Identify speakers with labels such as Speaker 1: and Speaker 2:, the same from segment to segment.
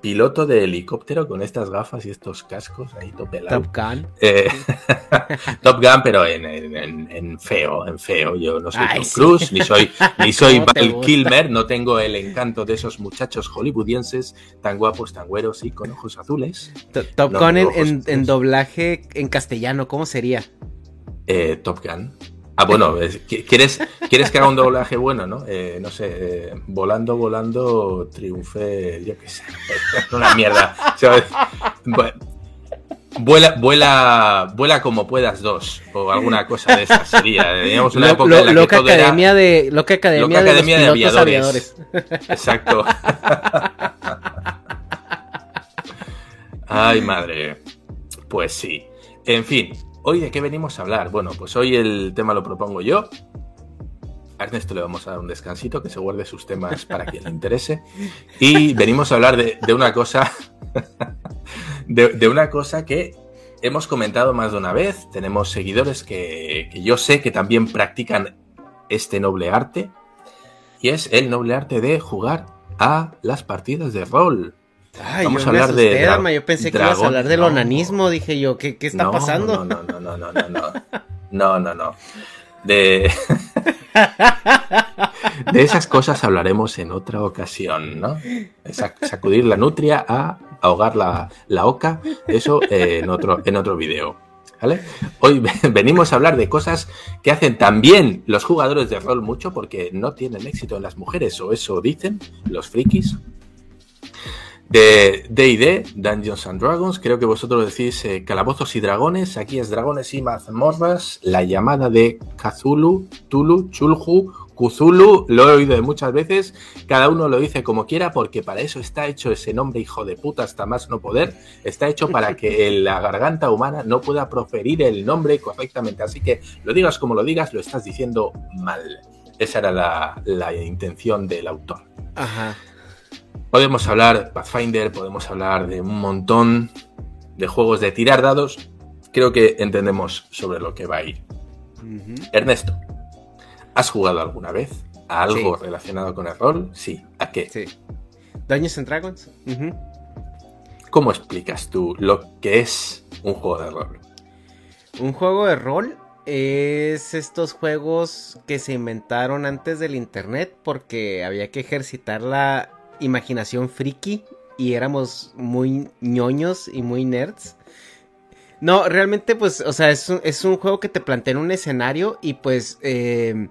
Speaker 1: piloto de helicóptero con estas gafas y estos cascos ahí topelados.
Speaker 2: Top Gun.
Speaker 1: Eh, Top Gun, pero en, en- en feo, en feo. Yo no soy
Speaker 2: Ay,
Speaker 1: Tom
Speaker 2: sí.
Speaker 1: Cruise, ni soy, ni soy. Kilmer, no tengo el encanto de esos muchachos hollywoodienses tan guapos, tan güeros y con ojos azules.
Speaker 2: To- Top
Speaker 1: No,
Speaker 2: Gun en doblaje en castellano, ¿cómo sería?
Speaker 1: Eh, Top Gun. Ah, bueno, es- qui- ¿quieres, ¿quieres que haga un doblaje bueno, no? Eh, no sé, eh, volando, volando, triunfe, yo qué sé. Una mierda. Vuela, vuela, vuela como puedas dos, o alguna cosa de esa sería. Teníamos una
Speaker 2: Lo-
Speaker 1: época
Speaker 2: lo-
Speaker 1: en la que
Speaker 2: loca
Speaker 1: era-
Speaker 2: academia de loca academia,
Speaker 1: Loca
Speaker 2: de,
Speaker 1: Academia de
Speaker 2: los pilotos
Speaker 1: Aviadores.
Speaker 2: aviadores.
Speaker 1: Exacto. Ay, madre. Pues sí. En fin, ¿hoy de qué venimos a hablar? Bueno, pues hoy el tema lo propongo yo. A Ernesto le vamos a dar un descansito, que se guarde sus temas para quien le interese. Y venimos a hablar de, una cosa. De, de una cosa que hemos comentado más de una vez. Tenemos seguidores que, que yo sé que también practican este noble arte. Y es el noble arte de jugar a las partidas de rol.
Speaker 2: Ay,
Speaker 1: Vamos
Speaker 2: yo
Speaker 1: a
Speaker 2: me
Speaker 1: hablar
Speaker 2: asusté,
Speaker 1: de
Speaker 2: Yo pensé que ibas a hablar del
Speaker 1: No.
Speaker 2: onanismo. Dije yo, ¿qué, qué está
Speaker 1: No,
Speaker 2: pasando?
Speaker 1: No, no, no, no, no, no. No, no, no. De... de esas cosas hablaremos en otra ocasión, ¿no? Sac- sacudir la nutria a ahogar la, la oca, eso eh, en, otro, en otro video. ¿Vale? Hoy venimos a hablar de cosas que hacen también los jugadores de rol mucho porque no tienen éxito en las mujeres, o eso dicen los frikis. De D&D, Dungeons and Dragons, creo que vosotros decís eh, calabozos y dragones, aquí es dragones y mazmorras, la llamada de Cthulhu, Tulu, Chulhu, Cthulhu, lo he oído muchas veces, cada uno lo dice como quiera porque para eso está hecho ese nombre hijo de puta hasta más no poder, está hecho para que la garganta humana no pueda proferir el nombre correctamente, así que lo digas como lo digas, lo estás diciendo mal. Esa era la, la intención del autor.
Speaker 2: Ajá.
Speaker 1: Podemos hablar Pathfinder, podemos hablar de un montón de juegos de tirar dados. Creo que entendemos sobre lo que va a ir. Ernesto, ¿has jugado alguna vez a algo
Speaker 2: Sí.
Speaker 1: relacionado con el rol? Sí. ¿A qué?
Speaker 2: Sí. Dungeons and Dragons.
Speaker 1: ¿Cómo explicas tú lo que es un juego de rol?
Speaker 2: Un juego de rol es estos juegos que se inventaron antes del internet porque había que ejercitar la imaginación friki y éramos muy ñoños y muy nerds. No, realmente pues, o sea, es un, es un juego que te plantea un escenario y pues eh,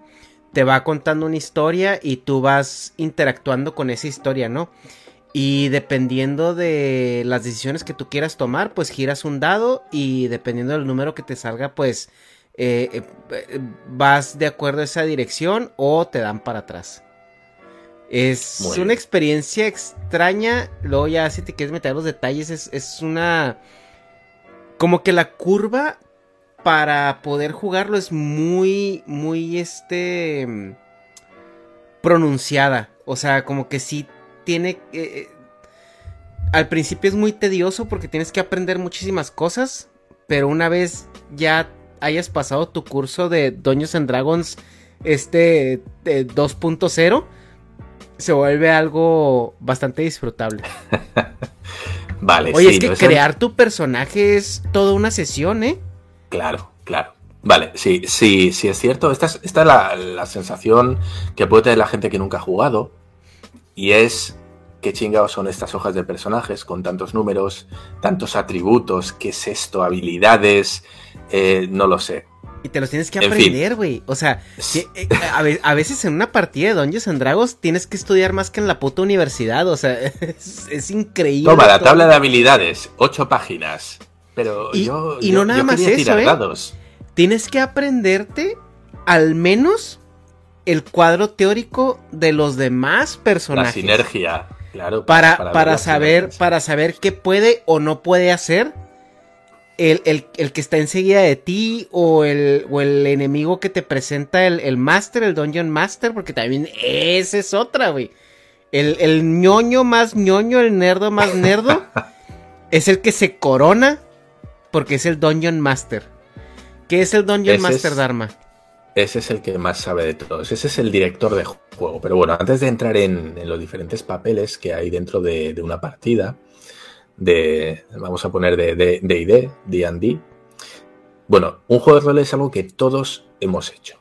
Speaker 2: te va contando una historia y tú vas interactuando con esa historia, ¿no? Y dependiendo de las decisiones que tú quieras tomar, pues giras un dado y dependiendo del número que te salga, pues eh, eh, vas de acuerdo a esa dirección o te dan para atrás. Es una experiencia extraña. Luego ya si te quieres meter los detalles, es, es una... Como que la curva para poder jugarlo es muy, muy, este... pronunciada. O sea, como que sí tiene... Eh, al principio es muy tedioso porque tienes que aprender muchísimas cosas. Pero una vez ya hayas pasado tu curso de Dungeons and Dragons este 2.0 se vuelve algo bastante disfrutable.
Speaker 1: vale,
Speaker 2: Oye, es que crear tu personaje es toda una sesión, ¿eh?
Speaker 1: Claro, claro. Vale, sí, sí, sí es cierto. Esta es, esta la, la, sensación que puede tener la gente que nunca ha jugado. Y es qué chingados son estas hojas de personajes con tantos números, tantos atributos, qué es esto, habilidades, eh, no lo sé.
Speaker 2: Y te los tienes que aprender, güey. O sea, eh, a, veces en una partida de Dungeons and Dragons tienes que estudiar más que en la puta universidad. O sea, es, increíble.
Speaker 1: Toma, la tabla de habilidades, ocho páginas. Pero
Speaker 2: y,
Speaker 1: yo.
Speaker 2: Y no nada más eso, ¿eh? Tienes que aprenderte al menos el cuadro teórico de los demás personajes.
Speaker 1: La sinergia, claro.
Speaker 2: Para, para, saber, para saber qué puede o no puede hacer el, que está enseguida de ti o el, o el enemigo que te presenta el, el Master, el Dungeon Master, porque también esa es otra, güey. El, el ñoño más ñoño, el nerdo más nerdo, es el que se corona porque es el Dungeon Master. ¿Qué es el Dungeon Master, Dharma?
Speaker 1: Ese es el que más sabe de todos. Ese es el director de juego. Pero bueno, antes de entrar en, los diferentes papeles que hay dentro de, de una partida, de, vamos a poner de D&D, D&D. Bueno, un juego de rol es algo que todos hemos hecho.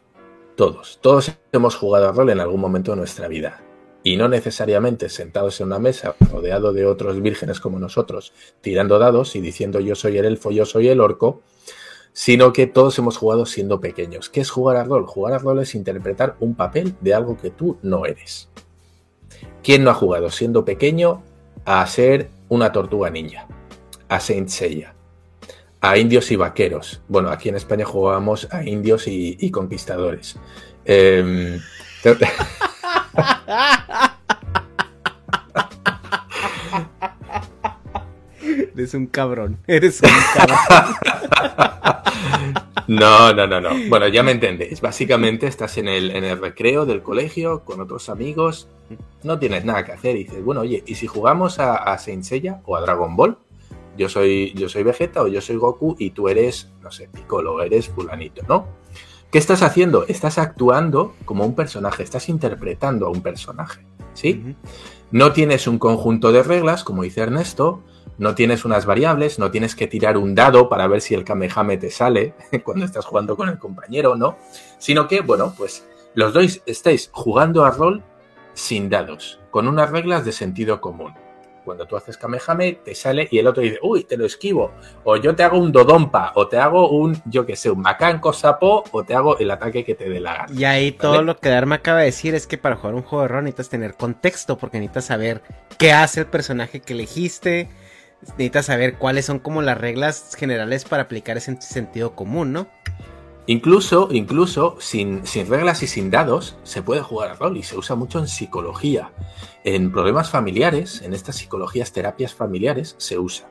Speaker 1: Todos. Todos hemos jugado a rol en algún momento de nuestra vida. Y no necesariamente sentados en una mesa, rodeado de otros vírgenes como nosotros, tirando dados y diciendo yo soy el elfo, yo soy el orco, sino que todos hemos jugado siendo pequeños. ¿Qué es jugar a rol? Jugar a rol es interpretar un papel de algo que tú no eres. ¿Quién no ha jugado siendo pequeño a ser una tortuga ninja, a Saint Seiya, a indios y vaqueros. Bueno, aquí en España jugábamos a indios y, conquistadores. Eh,
Speaker 2: Eres un cabrón. Eres un cabrón.
Speaker 1: No, no, no, no. Bueno, ya me entendéis. Básicamente estás en el, en el recreo del colegio con otros amigos, no tienes nada que hacer y dices, bueno, oye, ¿y si jugamos a, a Saint Seiya o a Dragon Ball? Yo soy, yo soy Vegeta o yo soy Goku y tú eres, no sé, Piccolo, eres fulanito, ¿no? ¿Qué estás haciendo? Estás actuando como un personaje, estás interpretando a un personaje, ¿sí? No tienes un conjunto de reglas, como dice Ernesto, no tienes unas variables, no tienes que tirar un dado para ver si el Kamehame te sale cuando estás jugando con el compañero, ¿no? Sino que, bueno, pues los dos estáis jugando a rol sin dados, con unas reglas de sentido común. Cuando tú haces Kamehame, te sale y el otro dice, uy, te lo esquivo. O yo te hago un Dodonpa, o te hago un, yo que sé, un Macanco Sapo, o te hago el ataque que te dé la gana.
Speaker 2: Y ahí todo lo que Dharma acaba de decir es que para jugar un juego de rol necesitas tener contexto, porque necesitas saber qué hace el personaje que elegiste, necesitas saber cuáles son como las reglas generales para aplicar ese sentido común, ¿no?
Speaker 1: Incluso, incluso sin, sin, reglas y sin dados, se puede jugar a rol y se usa mucho en psicología. En problemas familiares, en estas psicologías, terapias familiares, se usa.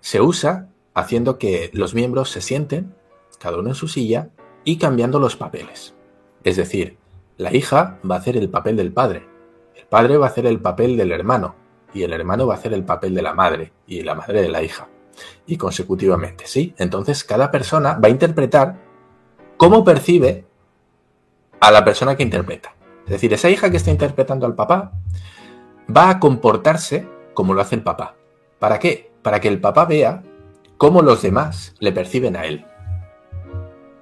Speaker 1: Se usa haciendo que los miembros se sienten, cada uno en su silla, y cambiando los papeles. Es decir, la hija va a hacer el papel del padre, el padre va a hacer el papel del hermano, y el hermano va a hacer el papel de la madre y la madre de la hija. Y consecutivamente, ¿sí? Entonces cada persona va a interpretar cómo percibe a la persona que interpreta. Es decir, esa hija que está interpretando al papá va a comportarse como lo hace el papá. ¿Para qué? Para que el papá vea cómo los demás le perciben a él.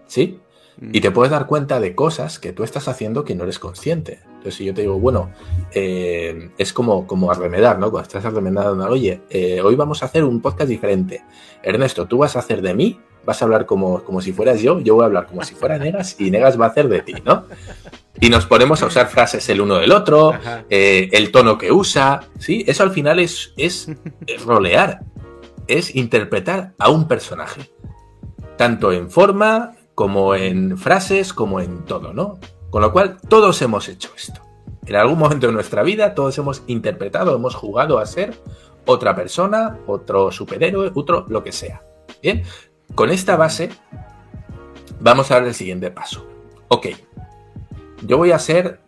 Speaker 1: ¿Sí? Y te puedes dar cuenta de cosas que tú estás haciendo que no eres consciente. Entonces, si yo te digo, bueno, eh, es como, como arremedar, ¿no? Cuando estás arremedando, oye, eh, hoy vamos a hacer un podcast diferente. Ernesto, tú vas a hacer de mí, vas a hablar como, como si fueras yo, yo voy a hablar como si fuera Negas y Negas va a hacer de ti, ¿no? Y nos ponemos a usar frases el uno del otro, eh, el tono que usa, ¿sí? Eso al final es, es rolear, es interpretar a un personaje, tanto en forma como en frases, como en todo, ¿no? Con lo cual, todos hemos hecho esto. En algún momento de nuestra vida, todos hemos interpretado, hemos jugado a ser otra persona, otro superhéroe, otro lo que sea. Bien, con esta base, vamos a dar el siguiente paso. Ok, yo voy a ser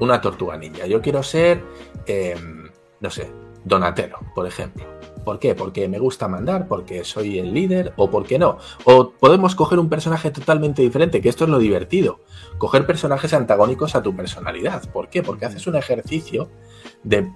Speaker 1: una tortuga ninja. Yo quiero ser, em, no sé, Donatello, por ejemplo. ¿Por qué? Porque me gusta mandar, porque soy el líder o porque no. O podemos coger un personaje totalmente diferente, que esto es lo divertido. Coger personajes antagónicos a tu personalidad. ¿Por qué? Porque haces un ejercicio de,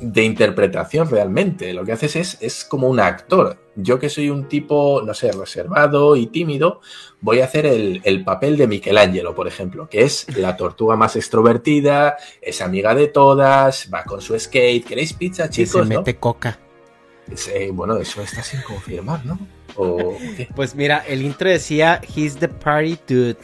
Speaker 1: interpretación realmente. Lo que haces es, es como un actor. Yo que soy un tipo, no sé, reservado y tímido, voy a hacer el, el, papel de Michelangelo, por ejemplo, que es la tortuga más extrovertida, es amiga de todas, va con su skate. ¿Queréis pizza, chicos?
Speaker 2: se mete coca.
Speaker 1: Eh, bueno, eso está sin confirmar, ¿no?
Speaker 2: Pues mira, el intro decía He's the party dude.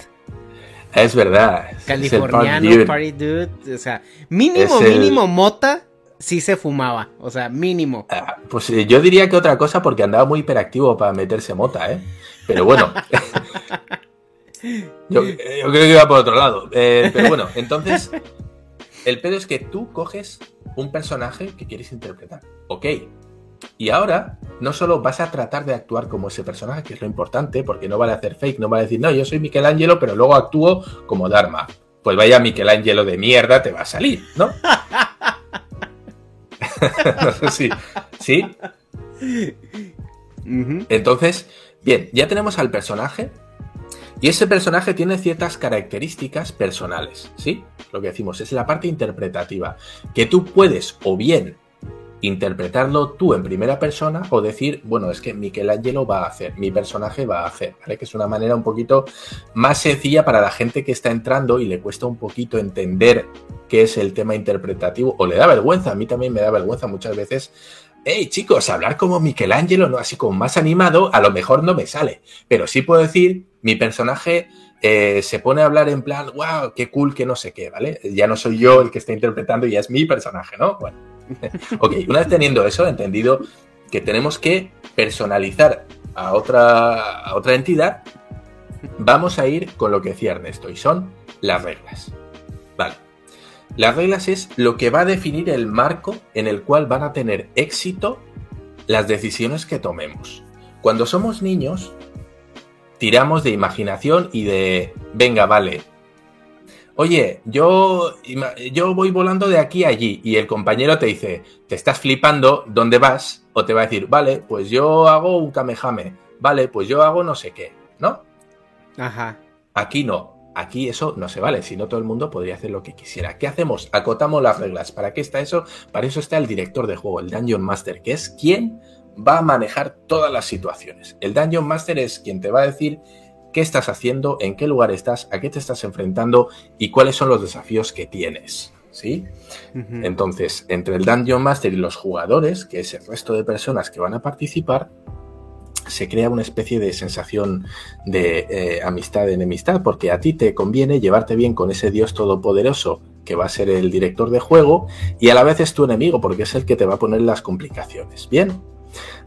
Speaker 1: Es verdad.
Speaker 2: Californiano party, dude. O sea, mínimo, mínimo mota sí se fumaba. O sea, mínimo.
Speaker 1: Ah, pues eh, yo diría que otra cosa porque andaba muy hiperactivo para meterse mota, ¿eh? Pero bueno. yo, creo que iba por otro lado. Eh, pero bueno, entonces. El pedo es que tú coges un personaje que quieres interpretar. Ok, y ahora no solo vas a tratar de actuar como ese personaje, que es lo importante, porque no vale hacer fake, no vale decir, no, yo soy Michelangelo, pero luego actúo como Dharma. Pues vaya Michelangelo de mierda te va a salir, ¿no? no sé si. ¿Sí? Entonces, bien, ya tenemos al personaje. Y ese personaje tiene ciertas características personales, ¿sí? Lo que decimos es la parte interpretativa, que tú puedes o bien interpretarlo tú en primera persona o decir, bueno, es que Michelangelo va a hacer, mi personaje va a hacer, ¿vale? Que es una manera un poquito más sencilla para la gente que está entrando y le cuesta un poquito entender qué es el tema interpretativo o le da vergüenza, a mí también me da vergüenza muchas veces. Hey chicos, hablar como Michelangelo, no así como más animado, a lo mejor no me sale, pero sí puedo decir, mi personaje eh, se pone a hablar en plan, wow, qué cool, que no sé qué, ¿vale? Ya no soy yo el que está interpretando, ya es mi personaje, ¿no? Bueno. ok, una vez teniendo eso, entendido que tenemos que personalizar a otra, a otra entidad, vamos a ir con lo que decía Ernesto, y son las reglas. Vale. Las reglas es lo que va a definir el marco en el cual van a tener éxito las decisiones que tomemos. Cuando somos niños, tiramos de imaginación y de, venga, vale, oye, yo, yo voy volando de aquí a allí y el compañero te dice, te estás flipando, ¿dónde vas? O te va a decir, vale, pues yo hago un kamehame, vale, pues yo hago no sé qué, ¿no?
Speaker 2: Ajá.
Speaker 1: Aquí no, aquí eso no se vale, si no todo el mundo podría hacer lo que quisiera. ¿Qué hacemos? Acotamos las reglas. ¿Para qué está eso? Para eso está el director de juego, el Dungeon Master, que es quien va a manejar todas las situaciones. El Dungeon Master es quien te va a decir qué estás haciendo, en qué lugar estás, a qué te estás enfrentando y cuáles son los desafíos que tienes. ¿Sí? Entonces, entre el Dungeon Master y los jugadores, que es el resto de personas que van a participar, se crea una especie de sensación de eh, amistad, de enemistad, porque a ti te conviene llevarte bien con ese Dios todopoderoso que va a ser el director de juego y a la vez es tu enemigo porque es el que te va a poner las complicaciones. Bien.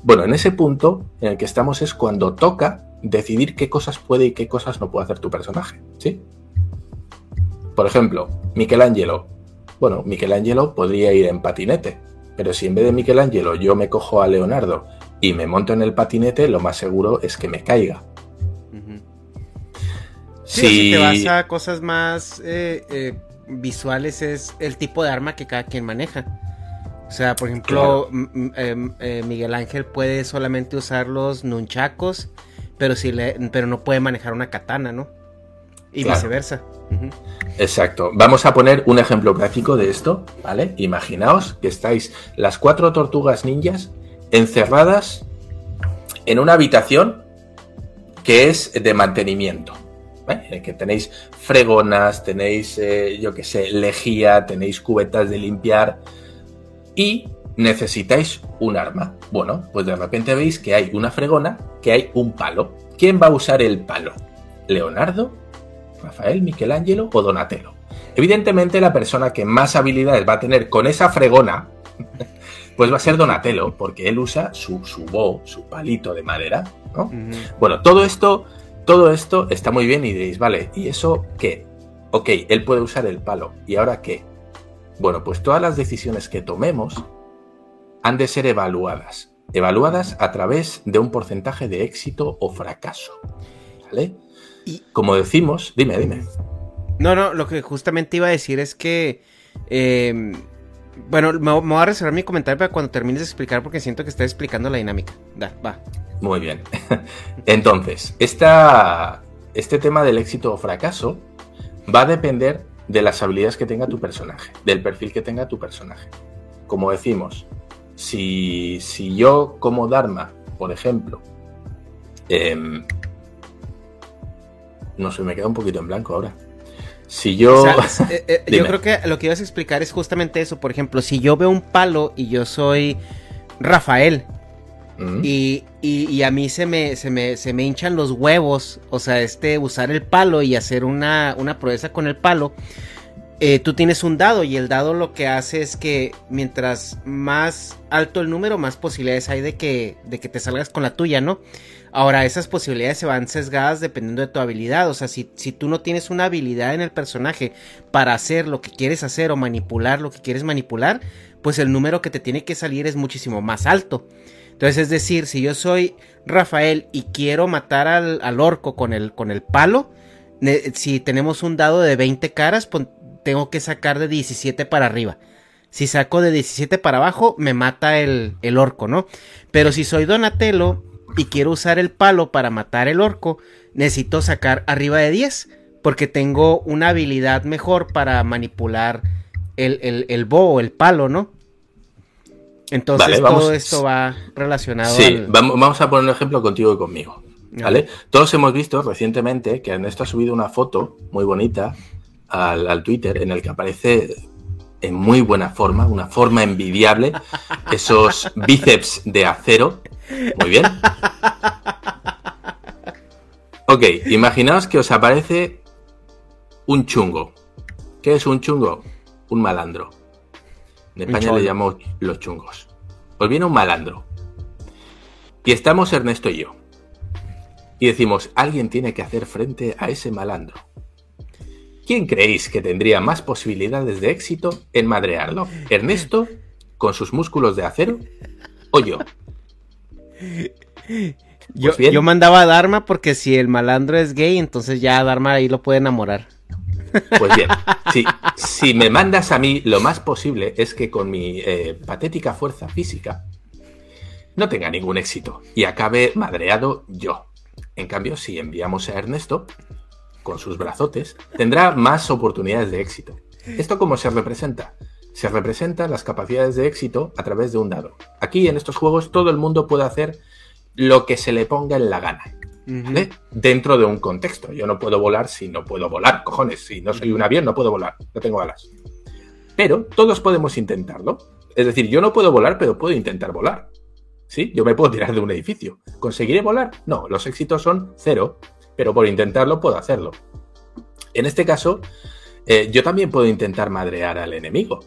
Speaker 1: Bueno, en ese punto en el que estamos es cuando toca decidir qué cosas puede y qué cosas no puede hacer tu personaje, ¿sí? Por ejemplo, Michelangelo. Bueno, Michelangelo podría ir en patinete, pero si en vez de Michelangelo yo me cojo a Leonardo y me monto en el patinete, lo más seguro es que me caiga.
Speaker 2: si... te vas a cosas más eh, eh, visuales, es el tipo de arma que cada quien maneja. O sea, por ejemplo, em, eh, Miguel Ángel puede solamente usar los nunchacos pero, si le, pero no puede manejar una katana, ¿no? Y viceversa.
Speaker 1: Exacto. Vamos a poner un ejemplo práctico de esto, ¿vale? Imaginaos que estáis las cuatro tortugas ninjas encerradas en una habitación que es de mantenimiento. Que tenéis fregonas, tenéis, eh, yo qué sé, lejía, tenéis cubetas de limpiar y necesitáis un arma. Bueno, pues de repente veis que hay una fregona, que hay un palo. ¿Quién va a usar el palo? ¿Leonardo? ¿Rafael, Michelangelo o Donatello? Evidentemente la persona que más habilidades va a tener con esa fregona, pues va a ser Donatello, porque él usa su, su bo, su palito de madera. Bueno, todo esto todo esto está muy bien y diréis, vale, ¿y eso qué? Ok, él puede usar el palo. ¿Y ahora qué? Bueno, pues todas las decisiones que tomemos han de ser evaluadas. Evaluadas a través de un porcentaje de éxito o fracaso. ¿Vale? Y como decimos, dime, dime.
Speaker 2: No, no, lo que justamente iba a decir es que. Em, bueno, me, voy a reservar mi comentario para cuando termines de explicar porque siento que estás explicando la dinámica. Da, va.
Speaker 1: Muy bien. Entonces, esta, este tema del éxito o fracaso va a depender de las habilidades que tenga tu personaje, del perfil que tenga tu personaje. Como decimos, si, si yo como Dharma, por ejemplo, em, no sé, me queda un poquito en blanco ahora. Si yo.
Speaker 2: Eh, eh, yo creo que lo que ibas a explicar es justamente eso. Por ejemplo, si yo veo un palo y yo soy Rafael. Mm. Y, y, a mí se me, se, me, se me hinchan los huevos. O sea, este, usar el palo y hacer una, una proeza con el palo. Eh, tú tienes un dado y el dado lo que hace es que mientras más alto el número, más posibilidades hay de que, de que te salgas con la tuya, ¿no? Ahora, esas posibilidades se van sesgadas dependiendo de tu habilidad. O sea, si, si, tú no tienes una habilidad en el personaje para hacer lo que quieres hacer o manipular lo que quieres manipular, pues el número que te tiene que salir es muchísimo más alto. Entonces, es decir, si yo soy Rafael y quiero matar al, al orco con el, con el palo, si tenemos un dado de 20 caras, tengo que sacar de 17 para arriba. Si saco de 17 para abajo, me mata el, el orco, ¿no? Pero si soy Donatello y quiero usar el palo para matar el orco, necesito sacar arriba de 10, porque tengo una habilidad mejor para manipular el, el, el o el palo, ¿no? Entonces todo esto va relacionado.
Speaker 1: Sí, vamos a poner un ejemplo contigo y conmigo. ¿Vale? Todos hemos visto recientemente que Ernesto ha subido una foto muy bonita al, al Twitter en el que aparece en muy buena forma, una forma envidiable, esos bíceps de acero muy bien. Ok, imaginaos que os aparece un chungo. ¿Qué es un chungo? Un malandro. En España le llamamos los chungos. Os viene un malandro. Y estamos Ernesto y yo. Y decimos, alguien tiene que hacer frente a ese malandro. ¿Quién creéis que tendría más posibilidades de éxito en madrearlo? ¿Ernesto, con sus músculos de acero? ¿O yo,
Speaker 2: yo, pues yo, mandaba a Dharma porque si el malandro es gay, entonces ya a Dharma ahí lo puede enamorar.
Speaker 1: Pues bien, si, me mandas a mí, lo más posible es que con mi eh, patética fuerza física no tenga ningún éxito y acabe madreado yo. En cambio, si enviamos a Ernesto con sus brazotes, tendrá más oportunidades de éxito. ¿Esto cómo se representa? se representan las capacidades de éxito a través de un dado. Aquí en estos juegos todo el mundo puede hacer lo que se le ponga en la gana. Dentro de un contexto. Yo no puedo volar si no puedo volar, cojones. Si no soy un avión, no puedo volar. No tengo alas. Pero todos podemos intentarlo. Es decir, yo no puedo volar, pero puedo intentar volar. ¿Sí? Yo me puedo tirar de un edificio. ¿Conseguiré volar? No, los éxitos son cero, pero por intentarlo puedo hacerlo. En este caso, eh, yo también puedo intentar madrear al enemigo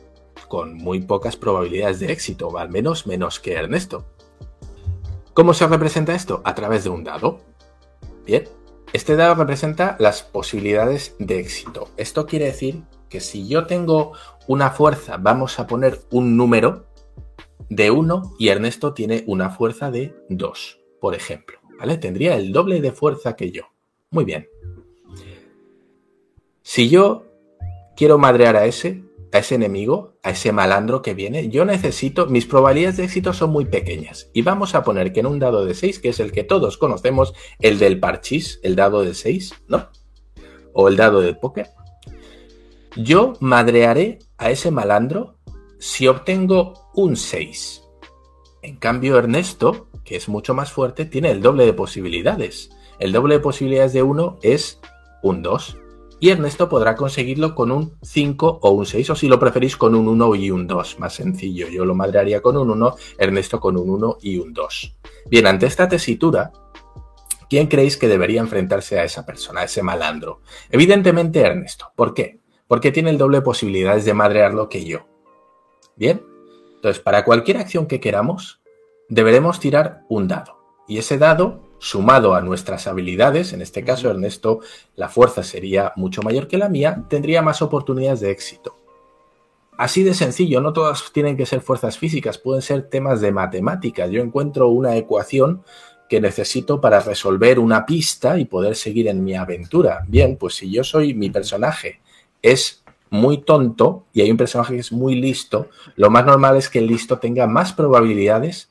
Speaker 1: con muy pocas probabilidades de éxito, o al menos menos que Ernesto. ¿Cómo se representa esto? A través de un dado. Bien, este dado representa las posibilidades de éxito. Esto quiere decir que si yo tengo una fuerza, vamos a poner un número de 1 y Ernesto tiene una fuerza de 2, por ejemplo. ¿Vale? Tendría el doble de fuerza que yo. Muy bien. Si yo quiero madrear a ese, a ese enemigo, a ese malandro que viene, yo necesito, mis probabilidades de éxito son muy pequeñas. Y vamos a poner que en un dado de 6, que es el que todos conocemos, el del parchís, el dado de 6, ¿no? O el dado de póker. Yo madrearé a ese malandro si obtengo un 6. En cambio, Ernesto, que es mucho más fuerte, tiene el doble de posibilidades. El doble de posibilidades de 1 es un 2 y Ernesto podrá conseguirlo con un 5 o un 6, o si lo preferís con un 1 y un 2, más sencillo. Yo lo madrearía con un 1, Ernesto con un 1 y un 2. Bien, ante esta tesitura, ¿quién creéis que debería enfrentarse a esa persona, a ese malandro? Evidentemente Ernesto. ¿Por qué? Porque tiene el doble de posibilidades de madrearlo que yo. Bien, entonces para cualquier acción que queramos, deberemos tirar un dado. Y ese dado sumado a nuestras habilidades, en este caso Ernesto, la fuerza sería mucho mayor que la mía, tendría más oportunidades de éxito. Así de sencillo, no todas tienen que ser fuerzas físicas, pueden ser temas de matemáticas. Yo encuentro una ecuación que necesito para resolver una pista y poder seguir en mi aventura. Bien, pues si yo soy mi personaje es muy tonto y hay un personaje que es muy listo, lo más normal es que el listo tenga más probabilidades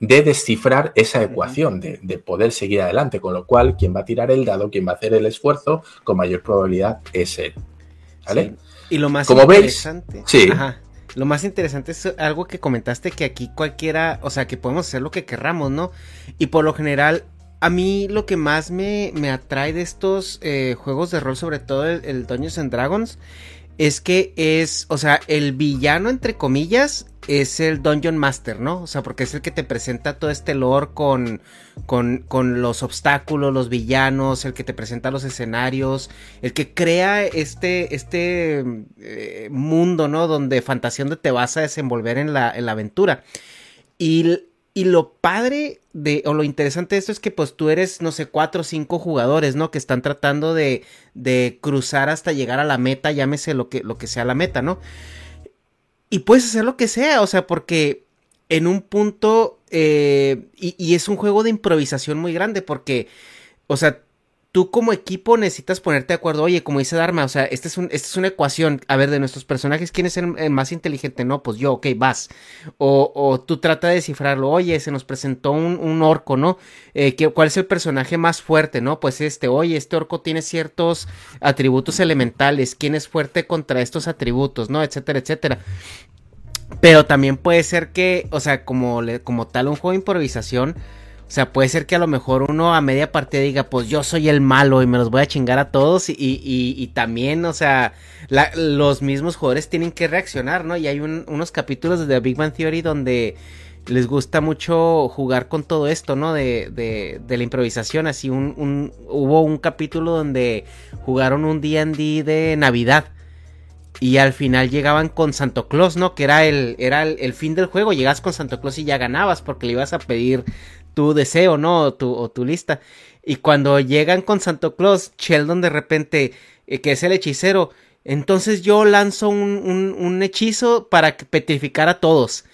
Speaker 1: de descifrar esa ecuación, de, poder seguir adelante, con lo cual quien va a tirar el dado, quien va a hacer el esfuerzo, con mayor probabilidad es él. ¿Vale?
Speaker 2: Y lo más interesante. sí. lo más interesante es algo que comentaste que aquí cualquiera, o sea, que podemos hacer lo que querramos, ¿no? Y por lo general, a mí lo que más me, atrae de estos eh, juegos de rol, sobre todo el, el Dungeons and Dragons, es que es, o sea, el villano, entre comillas, es el Dungeon Master, ¿no? O sea, porque es el que te presenta todo este lore con, con, con, los obstáculos, los villanos, el que te presenta los escenarios, el que crea este, este eh, mundo, ¿no? Donde fantasía te vas a desenvolver en la, en la aventura. Y y lo padre de, o lo interesante de esto es que pues tú eres, no sé, cuatro o cinco jugadores, ¿no? Que están tratando de, de cruzar hasta llegar a la meta, llámese lo que, lo que sea la meta, ¿no? Y puedes hacer lo que sea, o sea, porque en un punto, eh, y, y es un juego de improvisación muy grande, porque, o sea, tú como equipo necesitas ponerte de acuerdo. Oye, como dice Dharma, o sea, esta es, un, es una ecuación. A ver, de nuestros personajes, ¿quién es el, más inteligente? No, pues yo, ok, vas. O, o, tú trata de descifrarlo. Oye, se nos presentó un, un orco, ¿no? Eh, ¿Cuál es el personaje más fuerte? No, pues este. Oye, este orco tiene ciertos atributos elementales. ¿Quién es fuerte contra estos atributos? ¿No? Etcétera, etcétera. Pero también puede ser que, o sea, como, como tal un juego de improvisación o sea, puede ser que a lo mejor uno a media partida diga, pues yo soy el malo y me los voy a chingar a todos. Y, y, también, o sea, los mismos jugadores tienen que reaccionar, ¿no? Y hay unos capítulos de The Big Bang Theory donde les gusta mucho jugar con todo esto, ¿no? De, de, de la improvisación. Así, un, un, hubo un capítulo donde jugaron un DD de Navidad. Y al final llegaban con Santo Claus, ¿no? Que era el, era el, el, fin del juego. Llegas con Santo Claus y ya ganabas porque le ibas a pedir tu deseo, ¿no? O tu, o tu lista. Y cuando llegan con Santo Claus, Sheldon de repente, eh, que es el hechicero, entonces yo lanzo un, un, hechizo para petrificar a todos.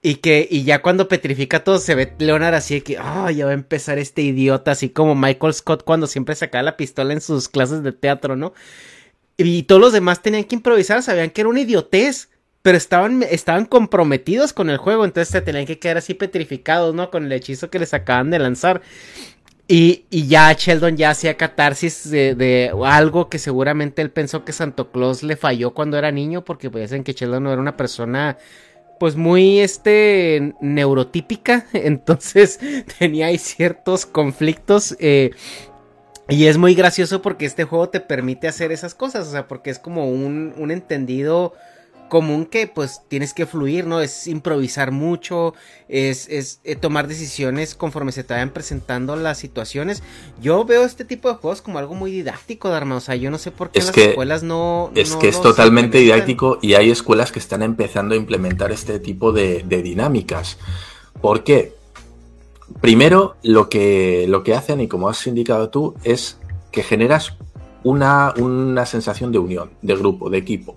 Speaker 2: Y que, y ya cuando petrifica a todos, se ve Leonard así de que, ah, ya va a empezar este idiota, así como Michael Scott cuando siempre sacaba la pistola en sus clases de teatro, ¿no? Y todos los demás tenían que improvisar, sabían que era una idiotez pero estaban, estaban comprometidos con el juego, entonces se tenían que quedar así petrificados, ¿no? Con el hechizo que les acaban de lanzar. Y, y ya Sheldon ya hacía catarsis de, algo que seguramente él pensó que Santo Claus le falló cuando era niño, porque pues dicen que Sheldon no era una persona pues muy este neurotípica, entonces tenía ahí ciertos conflictos. Eh, y es muy gracioso porque este juego te permite hacer esas cosas, o sea, porque es como un, un entendido común que pues tienes que fluir, ¿no? Es improvisar mucho, es, es eh, tomar decisiones conforme se te vayan presentando las situaciones. Yo veo este tipo de juegos como algo muy didáctico, Dharma, o sea, yo no sé por qué las escuelas no...
Speaker 1: Es que es totalmente didáctico y hay escuelas que están empezando a implementar este tipo de, dinámicas. ¿Por qué? Primero, lo que, lo que hacen, y como has indicado tú, es que generas una, una sensación de unión, de grupo, de equipo.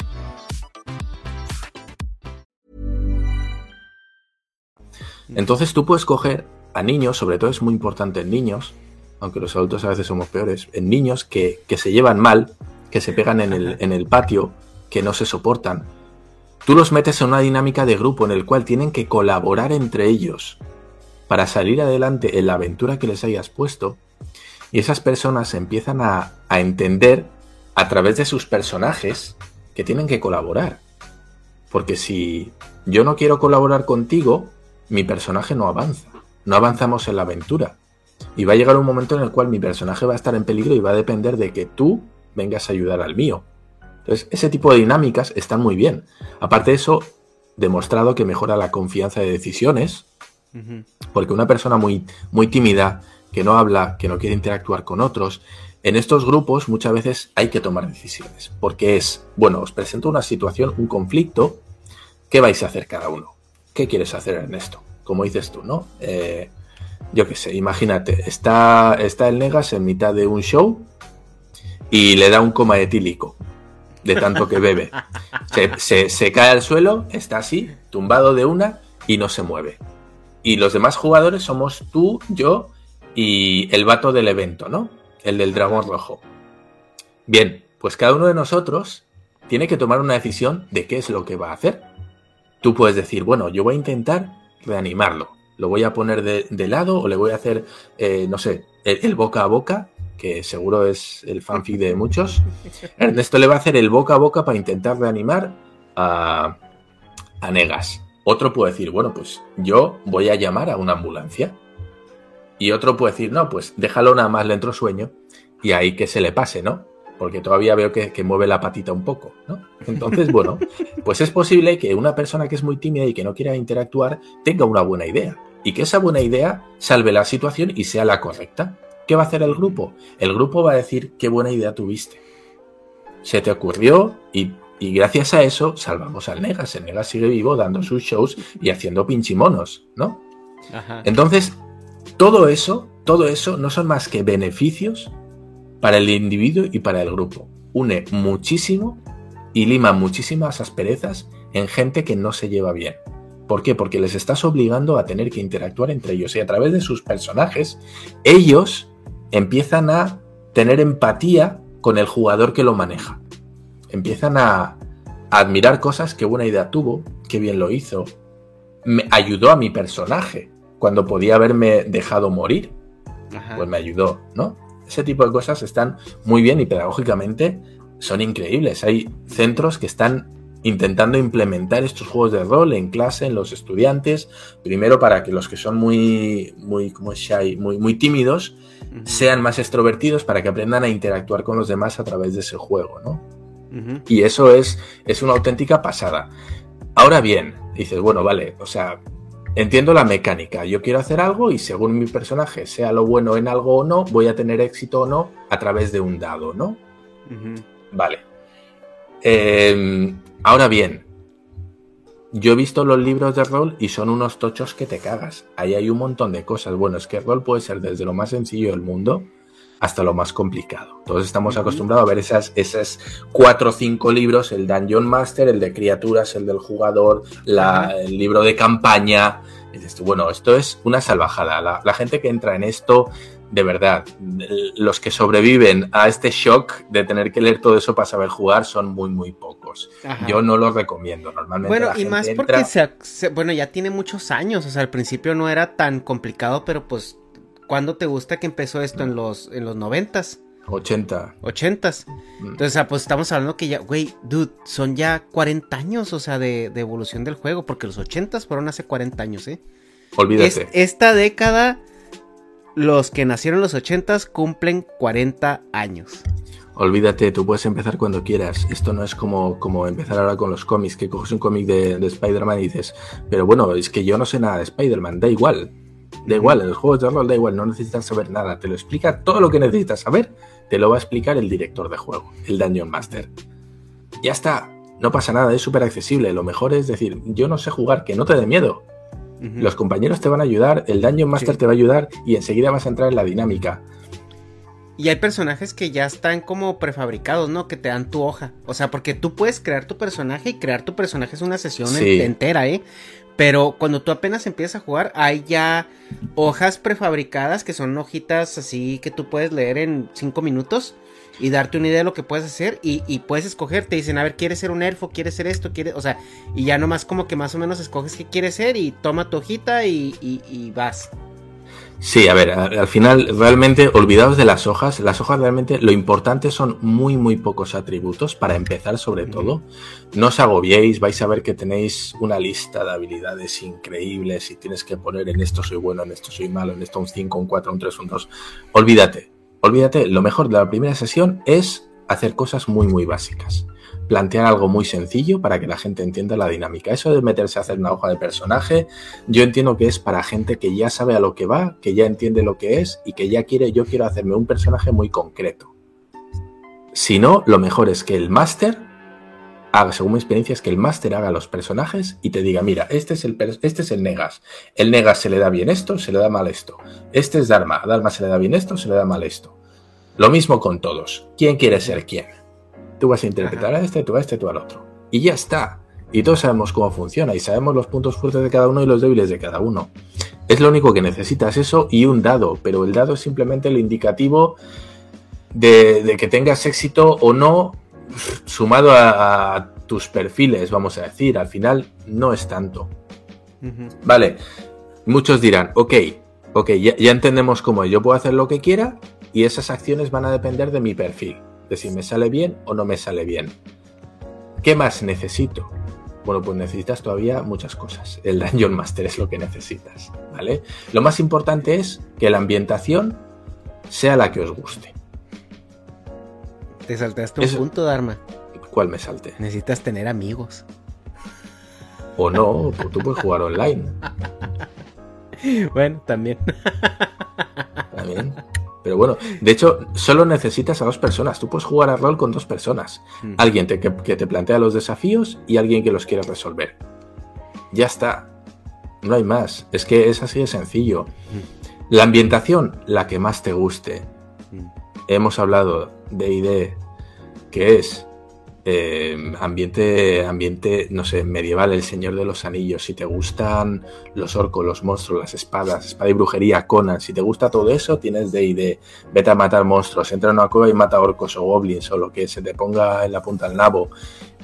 Speaker 1: Entonces tú puedes coger a niños, sobre todo es muy importante en niños, aunque los adultos a veces somos peores, en niños que, que se llevan mal, que se pegan en el, en el patio, que no se soportan. Tú los metes en una dinámica de grupo en el cual tienen que colaborar entre ellos para salir adelante en la aventura que les hayas puesto. Y esas personas empiezan a, a entender a través de sus personajes que tienen que colaborar. Porque si yo no quiero colaborar contigo, mi personaje no avanza. No avanzamos en la aventura. Y va a llegar un momento en el cual mi personaje va a estar en peligro y va a depender de que tú vengas a ayudar al mío. Entonces, ese tipo de dinámicas están muy bien. Aparte de eso, demostrado que mejora la confianza de decisiones, porque una persona muy, muy tímida, que no habla, que no quiere interactuar con otros, en estos grupos muchas veces hay que tomar decisiones, porque es, bueno, os presento una situación, un conflicto, ¿qué vais a hacer cada uno? ¿Qué quieres hacer en esto? Como dices tú, ¿no? Eh, yo qué sé, imagínate, está, está el Negas en mitad de un show y le da un coma etílico de tanto que bebe. Se, se, cae al suelo, está así, tumbado de una y no se mueve. Y los demás jugadores somos tú, yo y el vato del evento, ¿no? El del dragón rojo. Bien, pues cada uno de nosotros tiene que tomar una decisión de qué es lo que va a hacer. Tú puedes decir, bueno, yo voy a intentar reanimarlo. Lo voy a poner de, lado o le voy a hacer, eh, no sé, el, boca a boca, que seguro es el fanfic de muchos. Ernesto le va a hacer el boca a boca para intentar reanimar a, a Negas. Otro puede decir, bueno, pues yo voy a llamar a una ambulancia. Y otro puede decir, no, pues déjalo nada más le entro sueño y ahí que se le pase, ¿no? Porque todavía veo que, mueve la patita un poco, ¿no? Entonces, bueno, pues es posible que una persona que es muy tímida y que no quiera interactuar tenga una buena idea y que esa buena idea salve la situación y sea la correcta. ¿Qué va a hacer el grupo? El grupo va a decir qué buena idea tuviste. Se te ocurrió y, gracias a eso salvamos al Negas. El Negas sigue vivo dando sus shows y haciendo pinchimonos, ¿no? Entonces, todo eso, todo eso no son más que beneficios para el individuo y para el grupo. Une muchísimo y lima muchísimas asperezas en gente que no se lleva bien. ¿Por qué? Porque les estás obligando a tener que interactuar entre ellos y a través de sus personajes, ellos empiezan a tener empatía con el jugador que lo maneja. Empiezan a, admirar cosas que buena idea tuvo, qué bien lo hizo, me ayudó a mi personaje cuando podía haberme dejado morir. Pues me ayudó, ¿no? Ese tipo de cosas están muy bien y pedagógicamente son increíbles. Hay centros que están intentando implementar estos juegos de rol en clase, en los estudiantes, primero para que los que son muy, muy, como shy, muy, muy tímidos, sean más extrovertidos para que aprendan a interactuar con los demás a través de ese juego, ¿no? Y eso es, es una auténtica pasada. Ahora bien, dices, bueno, vale, o sea, Entiendo la mecánica. Yo quiero hacer algo y según mi personaje sea lo bueno en algo o no, voy a tener éxito o no a través de un dado, ¿no? Vale. Em, ahora bien, yo he visto los libros de rol y son unos tochos que te cagas. Ahí hay un montón de cosas. Bueno, es que el rol puede ser desde lo más sencillo del mundo hasta lo más complicado. Todos estamos acostumbrados a ver esas, esas cuatro o cinco libros, el Dungeon Master, el de criaturas, el del jugador, el libro de campaña. bueno, esto es una salvajada. La, gente que entra en esto, de verdad, los que sobreviven a este shock de tener que leer todo eso para saber jugar son muy, muy pocos. Yo no lo recomiendo normalmente.
Speaker 2: Bueno, y más porque bueno, ya tiene muchos años, o sea, al principio no era tan complicado, pero pues ¿Cuándo te gusta que empezó esto? ¿En los, en los 90s?
Speaker 1: 80.
Speaker 2: 80s. Mm. Entonces, pues estamos hablando que ya, güey, dude, son ya 40 años, o sea, de, evolución del juego, porque los 80s fueron hace 40 años, ¿eh?
Speaker 1: Olvídate.
Speaker 2: esta década, los que nacieron en los 80s cumplen 40 años.
Speaker 1: Olvídate, tú puedes empezar cuando quieras. Esto no es como, como empezar ahora con los cómics, que coges un cómic de, de Spider-Man y dices, pero bueno, es que yo no sé nada de Spider-Man, da igual. Da igual, en los juegos de rol da igual, no necesitas saber nada. Te lo explica todo lo que necesitas saber, te lo va a explicar el director de juego, el Dungeon Master. Ya está, no pasa nada, es súper accesible. Lo mejor es decir, yo no sé jugar, que no te dé miedo. Los compañeros te van a ayudar, el Dungeon Master te va a ayudar y enseguida vas a entrar en la dinámica.
Speaker 2: Y hay personajes que ya están como prefabricados, ¿no? Que te dan tu hoja. O sea, porque tú puedes crear tu personaje y crear tu personaje es una sesión entera, ¿eh? Pero cuando tú apenas empiezas a jugar, hay ya hojas prefabricadas que son hojitas así que tú puedes leer en 5 minutos y darte una idea de lo que puedes hacer y, puedes escoger, te dicen, a ver, ¿quieres ser un elfo? ¿Quieres ser esto? ¿Quieres? O sea, y ya nomás como que más o menos escoges qué quieres ser y toma tu hojita y vas.
Speaker 1: Sí, a ver, al final realmente olvidaos de las hojas. Las hojas realmente lo importante son muy, muy pocos atributos para empezar sobre todo. No os agobiéis, vais a ver que tenéis una lista de habilidades increíbles y tienes que poner en esto soy bueno, en esto soy malo, en esto un 5, un 4, un 3, un 2. Olvídate, olvídate, lo mejor de la primera sesión es hacer cosas muy, muy básicas plantear algo muy sencillo para que la gente entienda la dinámica. Eso de meterse a hacer una hoja de personaje, yo entiendo que es para gente que ya sabe a lo que va, que ya entiende lo que es y que ya quiere, yo quiero hacerme un personaje muy concreto. Si no, lo mejor es que el máster haga, según mi experiencia, es que el máster haga los personajes y te diga, mira, este es el este es el Negas. El Negas se le da bien esto, se le da mal esto. Este es Dharma, Dharma se le da bien esto, se le da mal esto. Lo mismo con todos. ¿Quién quiere ser quién? Tú vas a interpretar a este, tú a este, tú al otro. Y ya está. Y todos sabemos cómo funciona y sabemos los puntos fuertes de cada uno y los débiles de cada uno. Es lo único que necesitas, eso y un dado, pero el dado es simplemente el indicativo de, que tengas éxito o no sumado a, tus perfiles, vamos a decir. Al final no es tanto. Vale, muchos dirán, ok, ok, ya, ya entendemos cómo yo puedo hacer lo que quiera y esas acciones van a depender de mi perfil de si me sale bien o no me sale bien. ¿Qué más necesito? Bueno, pues necesitas todavía muchas cosas. El Dungeon Master es lo que necesitas, ¿vale? Lo más importante es que la ambientación sea la que os guste.
Speaker 2: Te saltaste un punto, Dharma.
Speaker 1: ¿Cuál me salté?
Speaker 2: Necesitas tener amigos.
Speaker 1: O no, tú puedes jugar online.
Speaker 2: Bueno, también.
Speaker 1: También. Pero bueno, de hecho, solo necesitas a dos personas. Tú puedes jugar a rol con dos personas. Mm. Alguien que, te plantea los desafíos y alguien que los quiere resolver. Ya está. No hay más. Es que es así de sencillo. Mm. La ambientación, la que más te guste. Mm. Hemos hablado de ID, que es eh, ambiente, ambiente, no sé, medieval, el Señor de los Anillos, si te gustan los orcos, los monstruos, las espadas, espada y brujería, Conan, si te gusta todo eso, tienes de ID, vete a matar monstruos, entra en una cueva y mata orcos o goblins o lo que se te ponga en la punta del nabo.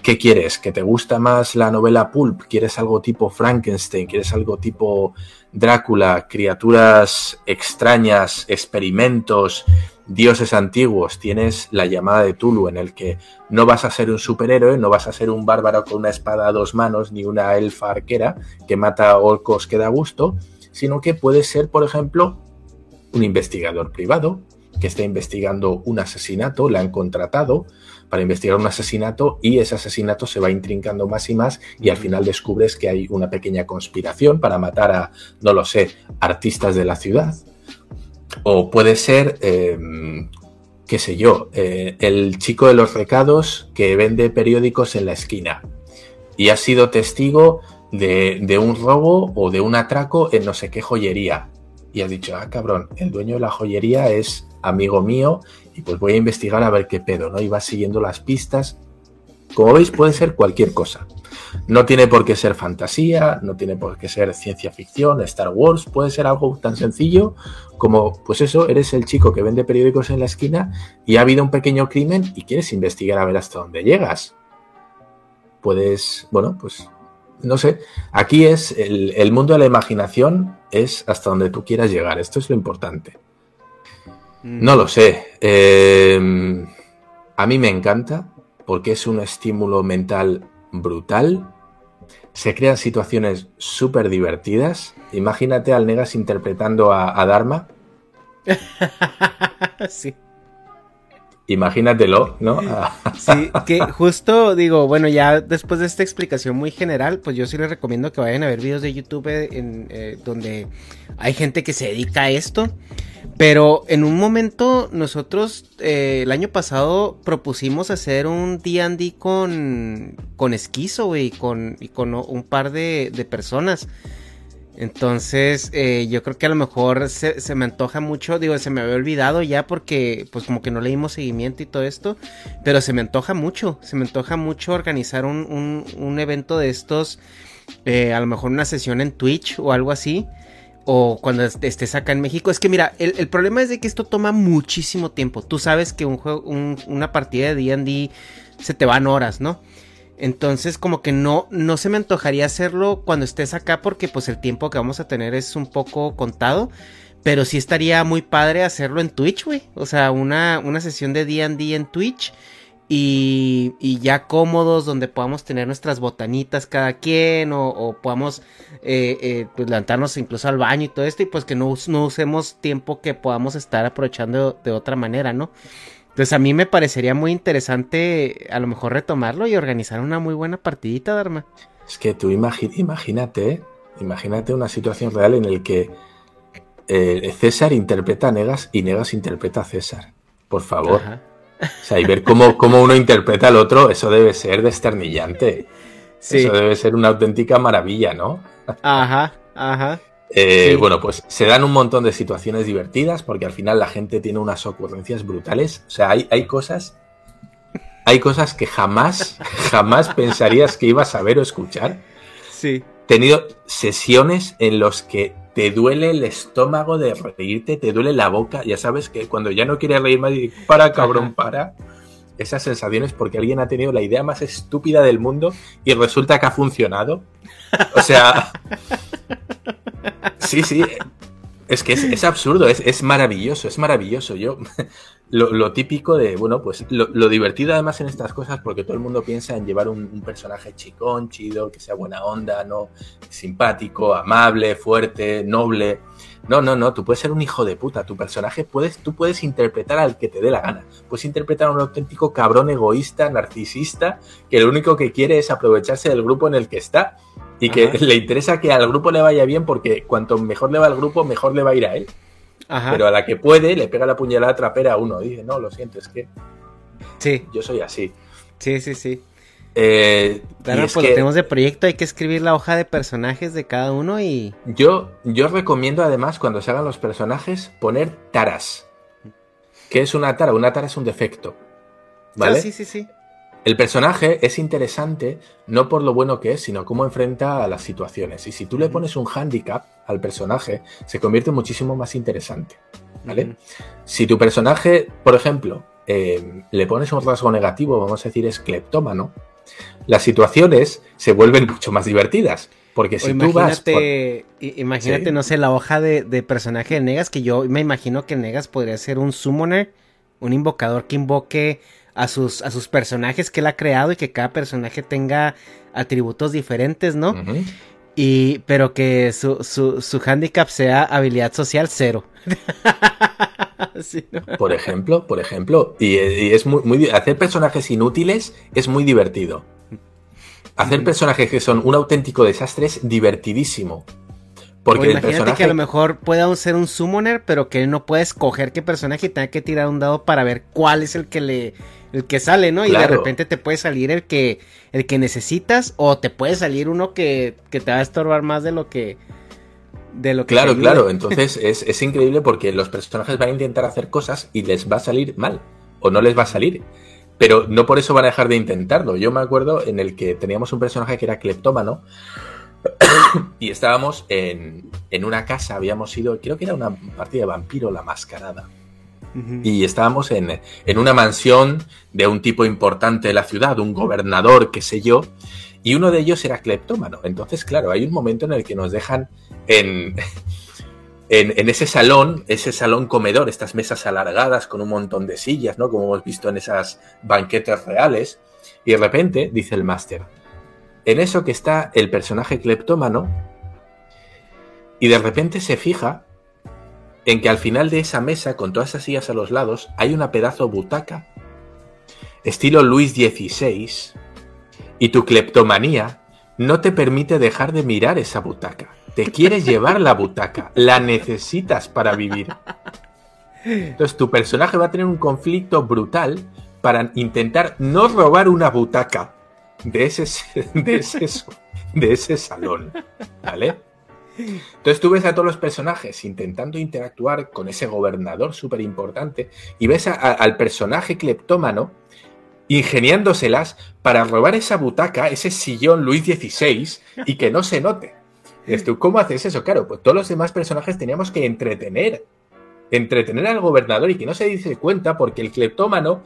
Speaker 1: ¿Qué quieres? ¿Que te gusta más la novela pulp? ¿Quieres algo tipo Frankenstein? ¿Quieres algo tipo Drácula? Criaturas extrañas, experimentos, dioses antiguos, tienes la llamada de Tulu, en el que no vas a ser un superhéroe, no vas a ser un bárbaro con una espada a dos manos, ni una elfa arquera que mata orcos que da gusto, sino que puedes ser, por ejemplo, un investigador privado que está investigando un asesinato, le han contratado para investigar un asesinato y ese asesinato se va intrincando más y más y al final descubres que hay una pequeña conspiración para matar a, no lo sé, artistas de la ciudad o puede ser, em, qué sé yo, eh, el chico de los recados que vende periódicos en la esquina y ha sido testigo de, un robo o de un atraco en no sé qué joyería. Y has dicho, ah, cabrón, el dueño de la joyería es amigo mío y pues voy a investigar a ver qué pedo, ¿no? Y vas siguiendo las pistas. Como veis, puede ser cualquier cosa. No tiene por qué ser fantasía, no tiene por qué ser ciencia ficción, Star Wars, puede ser algo tan sencillo como, pues eso, eres el chico que vende periódicos en la esquina y ha habido un pequeño crimen y quieres investigar a ver hasta dónde llegas. Puedes, bueno, pues, no sé, aquí es el, mundo de la imaginación, es hasta donde tú quieras llegar, esto es lo importante. Mm. No lo sé. Eh, a mí me encanta porque es un estímulo mental brutal. Se crean situaciones súper divertidas. Imagínate al Negas interpretando a, Dharma.
Speaker 2: sí.
Speaker 1: Imagínatelo, ¿no?
Speaker 2: sí, que justo digo, bueno, ya después de esta explicación muy general, pues yo sí les recomiendo que vayan a ver videos de YouTube en, eh, donde hay gente que se dedica a esto. Pero en un momento nosotros eh, el año pasado propusimos hacer un D&D con, con esquizo, güey, con, y con un par de, personas. Entonces, eh, yo creo que a lo mejor se, me antoja mucho, digo, se me había olvidado ya porque pues como que no leímos seguimiento y todo esto, pero se me antoja mucho, se me antoja mucho organizar un, un, un evento de estos, eh, a lo mejor una sesión en Twitch o algo así, o cuando estés acá en México. Es que mira, el, el, problema es de que esto toma muchísimo tiempo. Tú sabes que un juego, un, una partida de D&D se te van horas, ¿no? Entonces como que no, no se me antojaría hacerlo cuando estés acá porque pues el tiempo que vamos a tener es un poco contado. Pero sí estaría muy padre hacerlo en Twitch, güey. O sea, una, una sesión de D&D en Twitch. Y, y, ya cómodos donde podamos tener nuestras botanitas cada quien o, o podamos eh, eh, pues levantarnos incluso al baño y todo esto y pues que no, no usemos tiempo que podamos estar aprovechando de, de otra manera, ¿no? Entonces a mí me parecería muy interesante a lo mejor retomarlo y organizar una muy buena partidita, Dharma.
Speaker 1: Es que tú imagínate, imagínate una situación real en la que eh, César interpreta a Negas y Negas interpreta a César. Por favor. Ajá. O sea, y ver cómo, cómo, uno interpreta al otro, eso debe ser desternillante. Sí. Eso debe ser una auténtica maravilla, ¿no?
Speaker 2: Ajá, ajá.
Speaker 1: Eh, sí. Bueno, pues se dan un montón de situaciones divertidas porque al final la gente tiene unas ocurrencias brutales. O sea, hay, hay cosas. Hay cosas que jamás, jamás pensarías que ibas a ver o escuchar.
Speaker 2: Sí.
Speaker 1: Tenido sesiones en los que te duele el estómago de reírte, te duele la boca. Ya sabes que cuando ya no quieres reír más, para cabrón, para. Esas sensaciones porque alguien ha tenido la idea más estúpida del mundo y resulta que ha funcionado. O sea. Sí, sí. Es que es, es absurdo, es, es, maravilloso, es maravilloso. Yo, lo, lo típico de, bueno, pues lo, lo, divertido además en estas cosas, porque todo el mundo piensa en llevar un, un, personaje chicón, chido, que sea buena onda, ¿no? Simpático, amable, fuerte, noble. No, no, no, tú puedes ser un hijo de puta. Tu personaje puedes, tú puedes interpretar al que te dé la gana. Puedes interpretar a un auténtico cabrón egoísta, narcisista, que lo único que quiere es aprovecharse del grupo en el que está y que le interesa que al grupo le vaya bien porque cuanto mejor le va al grupo, mejor le va a ir a él. Ajá. Pero a la que puede, le pega la puñalada trapera a uno. Dice, no, lo siento, es que.
Speaker 2: Sí.
Speaker 1: Yo soy así.
Speaker 2: Sí, sí, sí.
Speaker 1: Eh,
Speaker 2: claro, pues que... tenemos de proyecto, hay que escribir la hoja de personajes de cada uno y.
Speaker 1: Yo, yo recomiendo además, cuando se hagan los personajes, poner taras. ¿Qué es una tara? Una tara es un defecto. ¿Vale?
Speaker 2: Ah, sí, sí, sí.
Speaker 1: El personaje es interesante no por lo bueno que es, sino cómo enfrenta a las situaciones. Y si tú le pones un handicap al personaje, se convierte muchísimo más interesante. ¿Vale? Uh -huh. Si tu personaje, por ejemplo, eh, le pones un rasgo negativo, vamos a decir es cleptómano, las situaciones se vuelven mucho más divertidas. Porque si
Speaker 2: o
Speaker 1: tú vas.
Speaker 2: Por... Imagínate, ¿Sí? no sé, la hoja de, de, personaje de Negas, que yo me imagino que Negas podría ser un summoner, un invocador que invoque a sus, a sus personajes que él ha creado y que cada personaje tenga atributos diferentes, ¿no? Uh -huh. Y, pero que su, su, su handicap sea habilidad social cero.
Speaker 1: sí, ¿no? Por ejemplo, por ejemplo, y, y, es muy, muy, hacer personajes inútiles es muy divertido. Hacer personajes que son un auténtico desastre es divertidísimo.
Speaker 2: Porque o imagínate personaje... que a lo mejor pueda ser un summoner, pero que él no puede escoger qué personaje y tenga que tirar un dado para ver cuál es el que le el que sale, ¿no? Claro. Y de repente te puede salir el que el que necesitas o te puede salir uno que, que te va a estorbar más de lo que de lo que
Speaker 1: Claro, claro, entonces es, es increíble porque los personajes van a intentar hacer cosas y les va a salir mal o no les va a salir. Pero no por eso van a dejar de intentarlo. Yo me acuerdo en el que teníamos un personaje que era cleptómano y estábamos en, en, una casa, habíamos ido, creo que era una partida de vampiro la mascarada. Uh -huh. Y estábamos en, en, una mansión de un tipo importante de la ciudad, un gobernador, qué sé yo, y uno de ellos era cleptómano. Entonces, claro, hay un momento en el que nos dejan en, en, en, ese salón, ese salón comedor, estas mesas alargadas con un montón de sillas, ¿no? Como hemos visto en esas banquetes reales, y de repente dice el máster, en eso que está el personaje cleptómano y de repente se fija en que al final de esa mesa, con todas esas sillas a los lados, hay una pedazo butaca, estilo Luis XVI, y tu cleptomanía no te permite dejar de mirar esa butaca. Te quieres llevar la butaca, la necesitas para vivir. Entonces tu personaje va a tener un conflicto brutal para intentar no robar una butaca de ese, de ese, de ese salón, ¿vale? Entonces tú ves a todos los personajes intentando interactuar con ese gobernador súper importante y ves al personaje cleptómano ingeniándoselas para robar esa butaca, ese sillón Luis XVI y que no se note. ¿cómo haces eso? Claro, pues todos los demás personajes teníamos que entretener, entretener al gobernador y que no se dice cuenta porque el cleptómano,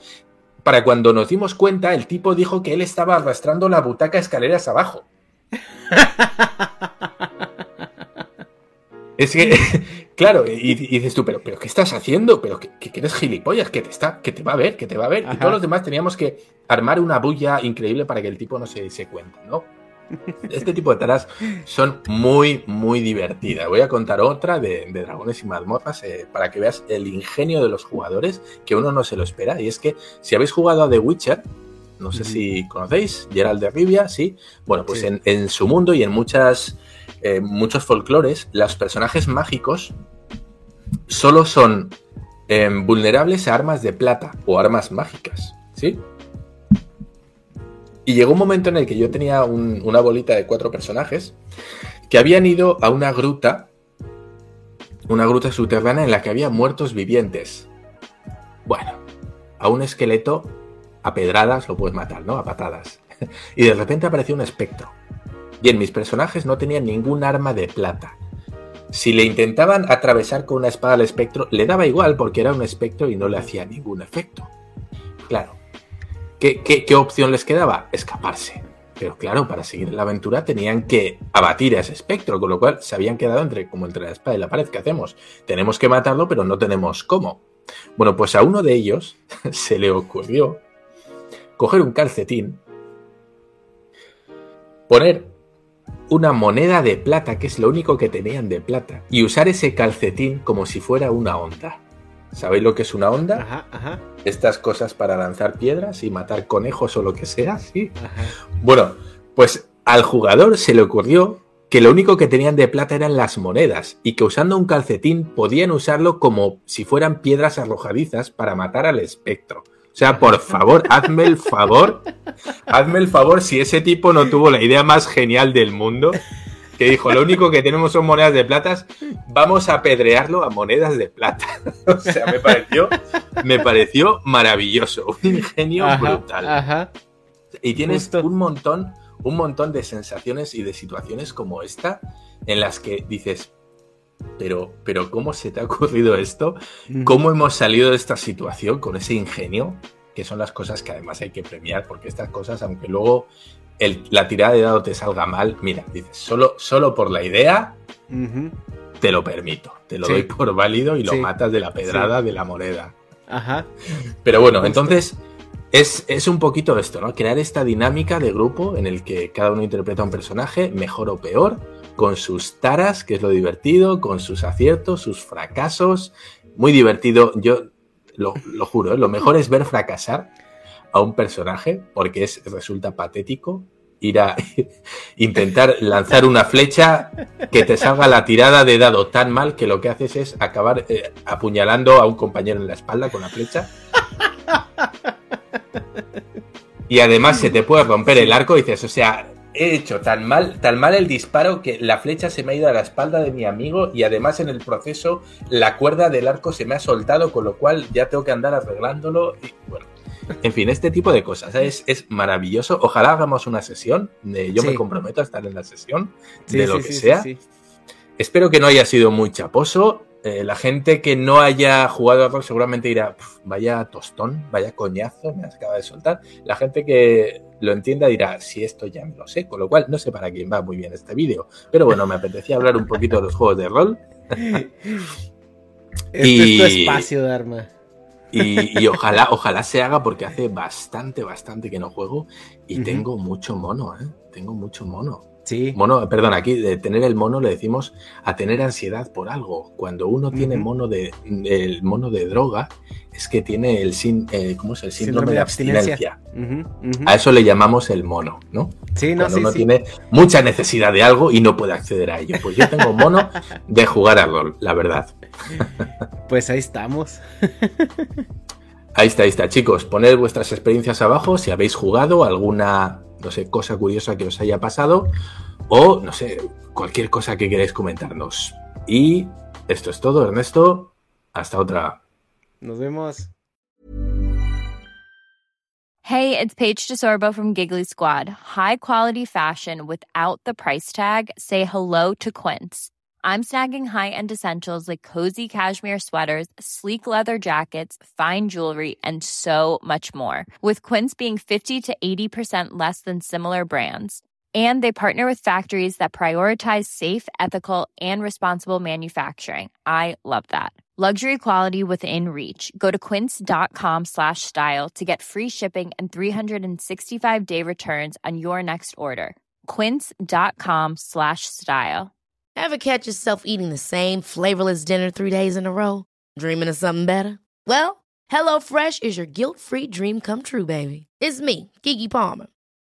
Speaker 1: para cuando nos dimos cuenta, el tipo dijo que él estaba arrastrando la butaca escaleras abajo. Es que, claro, y, y dices tú, pero, pero ¿qué estás haciendo? ¿Pero que, que eres gilipollas? Que te, está, que te va a ver, que te va a ver. Y todos los demás teníamos que armar una bulla increíble para que el tipo no se diese cuenta, ¿no? Este tipo de taras son muy, muy divertidas. Voy a contar otra de, de Dragones y Mazmorras eh, para que veas el ingenio de los jugadores, que uno no se lo espera. Y es que si habéis jugado a The Witcher, no sé si conocéis, Gerald de Rivia, sí. Bueno, pues
Speaker 2: Sí.
Speaker 1: En, en su mundo y en muchas, eh, muchos folclores, los personajes mágicos solo son eh, vulnerables a armas de plata o armas mágicas, ¿sí? Y llegó un momento en el que yo tenía un- una bolita de cuatro personajes que habían ido a una gruta, una gruta subterránea en la que había muertos vivientes. Bueno, a un esqueleto a pedradas lo puedes matar, ¿no? A patadas. Y de repente apareció un espectro. Y en mis personajes no tenían ningún arma de plata. Si le intentaban atravesar con una espada al espectro, le daba igual porque era un espectro y no le hacía ningún efecto. Claro. ¿Qué, opción les quedaba? Escaparse. Pero claro, para seguir la aventura tenían que abatir a ese espectro, con lo cual se habían quedado entre, como entre la espada y la pared. ¿Qué hacemos? Tenemos que matarlo, pero no tenemos cómo. Bueno, pues a uno de ellos se le ocurrió coger un calcetín, poner una moneda de plata, que es lo único que tenían de plata, y usar ese calcetín como si fuera una onda. ¿Sabéis lo que es una onda?
Speaker 2: Ajá, ajá,
Speaker 1: Estas cosas para lanzar piedras y matar conejos o lo que sea, sí.
Speaker 2: ajá.
Speaker 1: Bueno, pues al jugador se le ocurrió que lo único que tenían de plata eran las monedas y que usando un calcetín podían usarlo como si fueran piedras arrojadizas para matar al espectro. O sea, por favor, hazme el favor, hazme el favor si ese tipo no tuvo la idea más genial del mundo, que dijo, lo único que tenemos son monedas de plata, vamos a apedrearlo a monedas de plata. O sea, me pareció, me pareció maravilloso, un ingenio
Speaker 2: Ajá,
Speaker 1: brutal.
Speaker 2: ajá.
Speaker 1: Y tienes
Speaker 2: Justo.
Speaker 1: un montón, un montón de sensaciones y de situaciones como esta en las que dices, pero, pero ¿cómo se te ha ocurrido esto? ¿Cómo hemos salido de esta situación con ese ingenio? Que son las cosas que además hay que premiar, porque estas cosas, aunque luego el- la tirada de dado te salga mal, mira, dices, solo, solo por la idea te lo permito, te lo
Speaker 2: Sí.
Speaker 1: doy por válido y lo
Speaker 2: Sí.
Speaker 1: matas de la pedrada de la moneda.
Speaker 2: Ajá.
Speaker 1: Pero bueno, entonces es, es un poquito esto, ¿no? Crear esta dinámica de grupo en el que cada uno interpreta un personaje, mejor o peor, con sus taras, que es lo divertido, con sus aciertos, sus fracasos. Muy divertido. Yo lo, lo juro, ¿eh? lo mejor es ver fracasar a un personaje porque es, resulta patético ir a intentar lanzar una flecha que te salga la tirada de dado tan mal que lo que haces es acabar eh, apuñalando a un compañero en la espalda con la flecha. Y además se te puede romper el arco y dices, o sea, he hecho tan mal, tan mal el disparo que la flecha se me ha ido a la espalda de mi amigo y además en el proceso la cuerda del arco se me ha soltado, con lo cual ya tengo que andar arreglándolo. Y bueno, en fin, este tipo de cosas es, es maravilloso. Ojalá hagamos una sesión. eh, yo me comprometo a estar en la sesión
Speaker 2: Sí,
Speaker 1: de lo
Speaker 2: sí,
Speaker 1: que sea. Espero que no haya sido muy chaposo. Eh, la gente que no haya jugado a rol seguramente dirá, "Pf, vaya tostón, vaya coñazo, me acaba de soltar. La gente que lo entienda dirá, si esto ya me lo sé, con lo cual no sé para quién va muy bien este vídeo. Pero bueno, me apetecía hablar un poquito de los juegos de rol
Speaker 2: Este
Speaker 1: Y-
Speaker 2: es tu espacio, Dharma.
Speaker 1: Y, y ojalá, ojalá se haga porque hace bastante, bastante que no juego y tengo mucho mono, ¿eh? Tengo mucho mono.
Speaker 2: Sí.
Speaker 1: Mono, perdón, aquí de tener el mono le decimos a tener ansiedad por algo. Cuando uno tiene mono de el mono de droga, es que tiene el sin, eh, ¿cómo es el síndrome, de abstinencia. A eso le llamamos el mono, ¿no?
Speaker 2: Sí, no,
Speaker 1: Cuando
Speaker 2: sí,
Speaker 1: uno
Speaker 2: sí.
Speaker 1: tiene mucha necesidad de algo y no puede acceder a ello. Pues yo tengo mono de jugar a rol, la verdad.
Speaker 2: Pues ahí estamos.
Speaker 1: Ahí está, ahí está, chicos. Poned vuestras experiencias abajo si habéis jugado alguna, no sé, cosa curiosa que os haya pasado. O, no sé, cualquier cosa que queráis comentarnos. Y esto es todo, Ernesto. Hasta otra.
Speaker 2: Nos vemos.
Speaker 3: Hey, it's Paige DeSorbo from Giggly Squad. High quality fashion without the price tag. Say hello to Quince. I'm snagging high-end essentials like cozy cashmere sweaters, sleek leather jackets, fine jewelry, and so much more. With Quince being 50 to 80% less than similar brands. And they partner with factories that prioritize safe, ethical, and responsible manufacturing. I love that. Luxury quality within reach. Go to quince.com slash style to get free shipping and 365 day returns on your next order. Quince.com slash style.
Speaker 4: Ever catch yourself eating the same flavorless dinner three days in a row? Dreaming of something better? Well, hello fresh is your guilt-free dream come true, baby. It's me, gigi Palmer.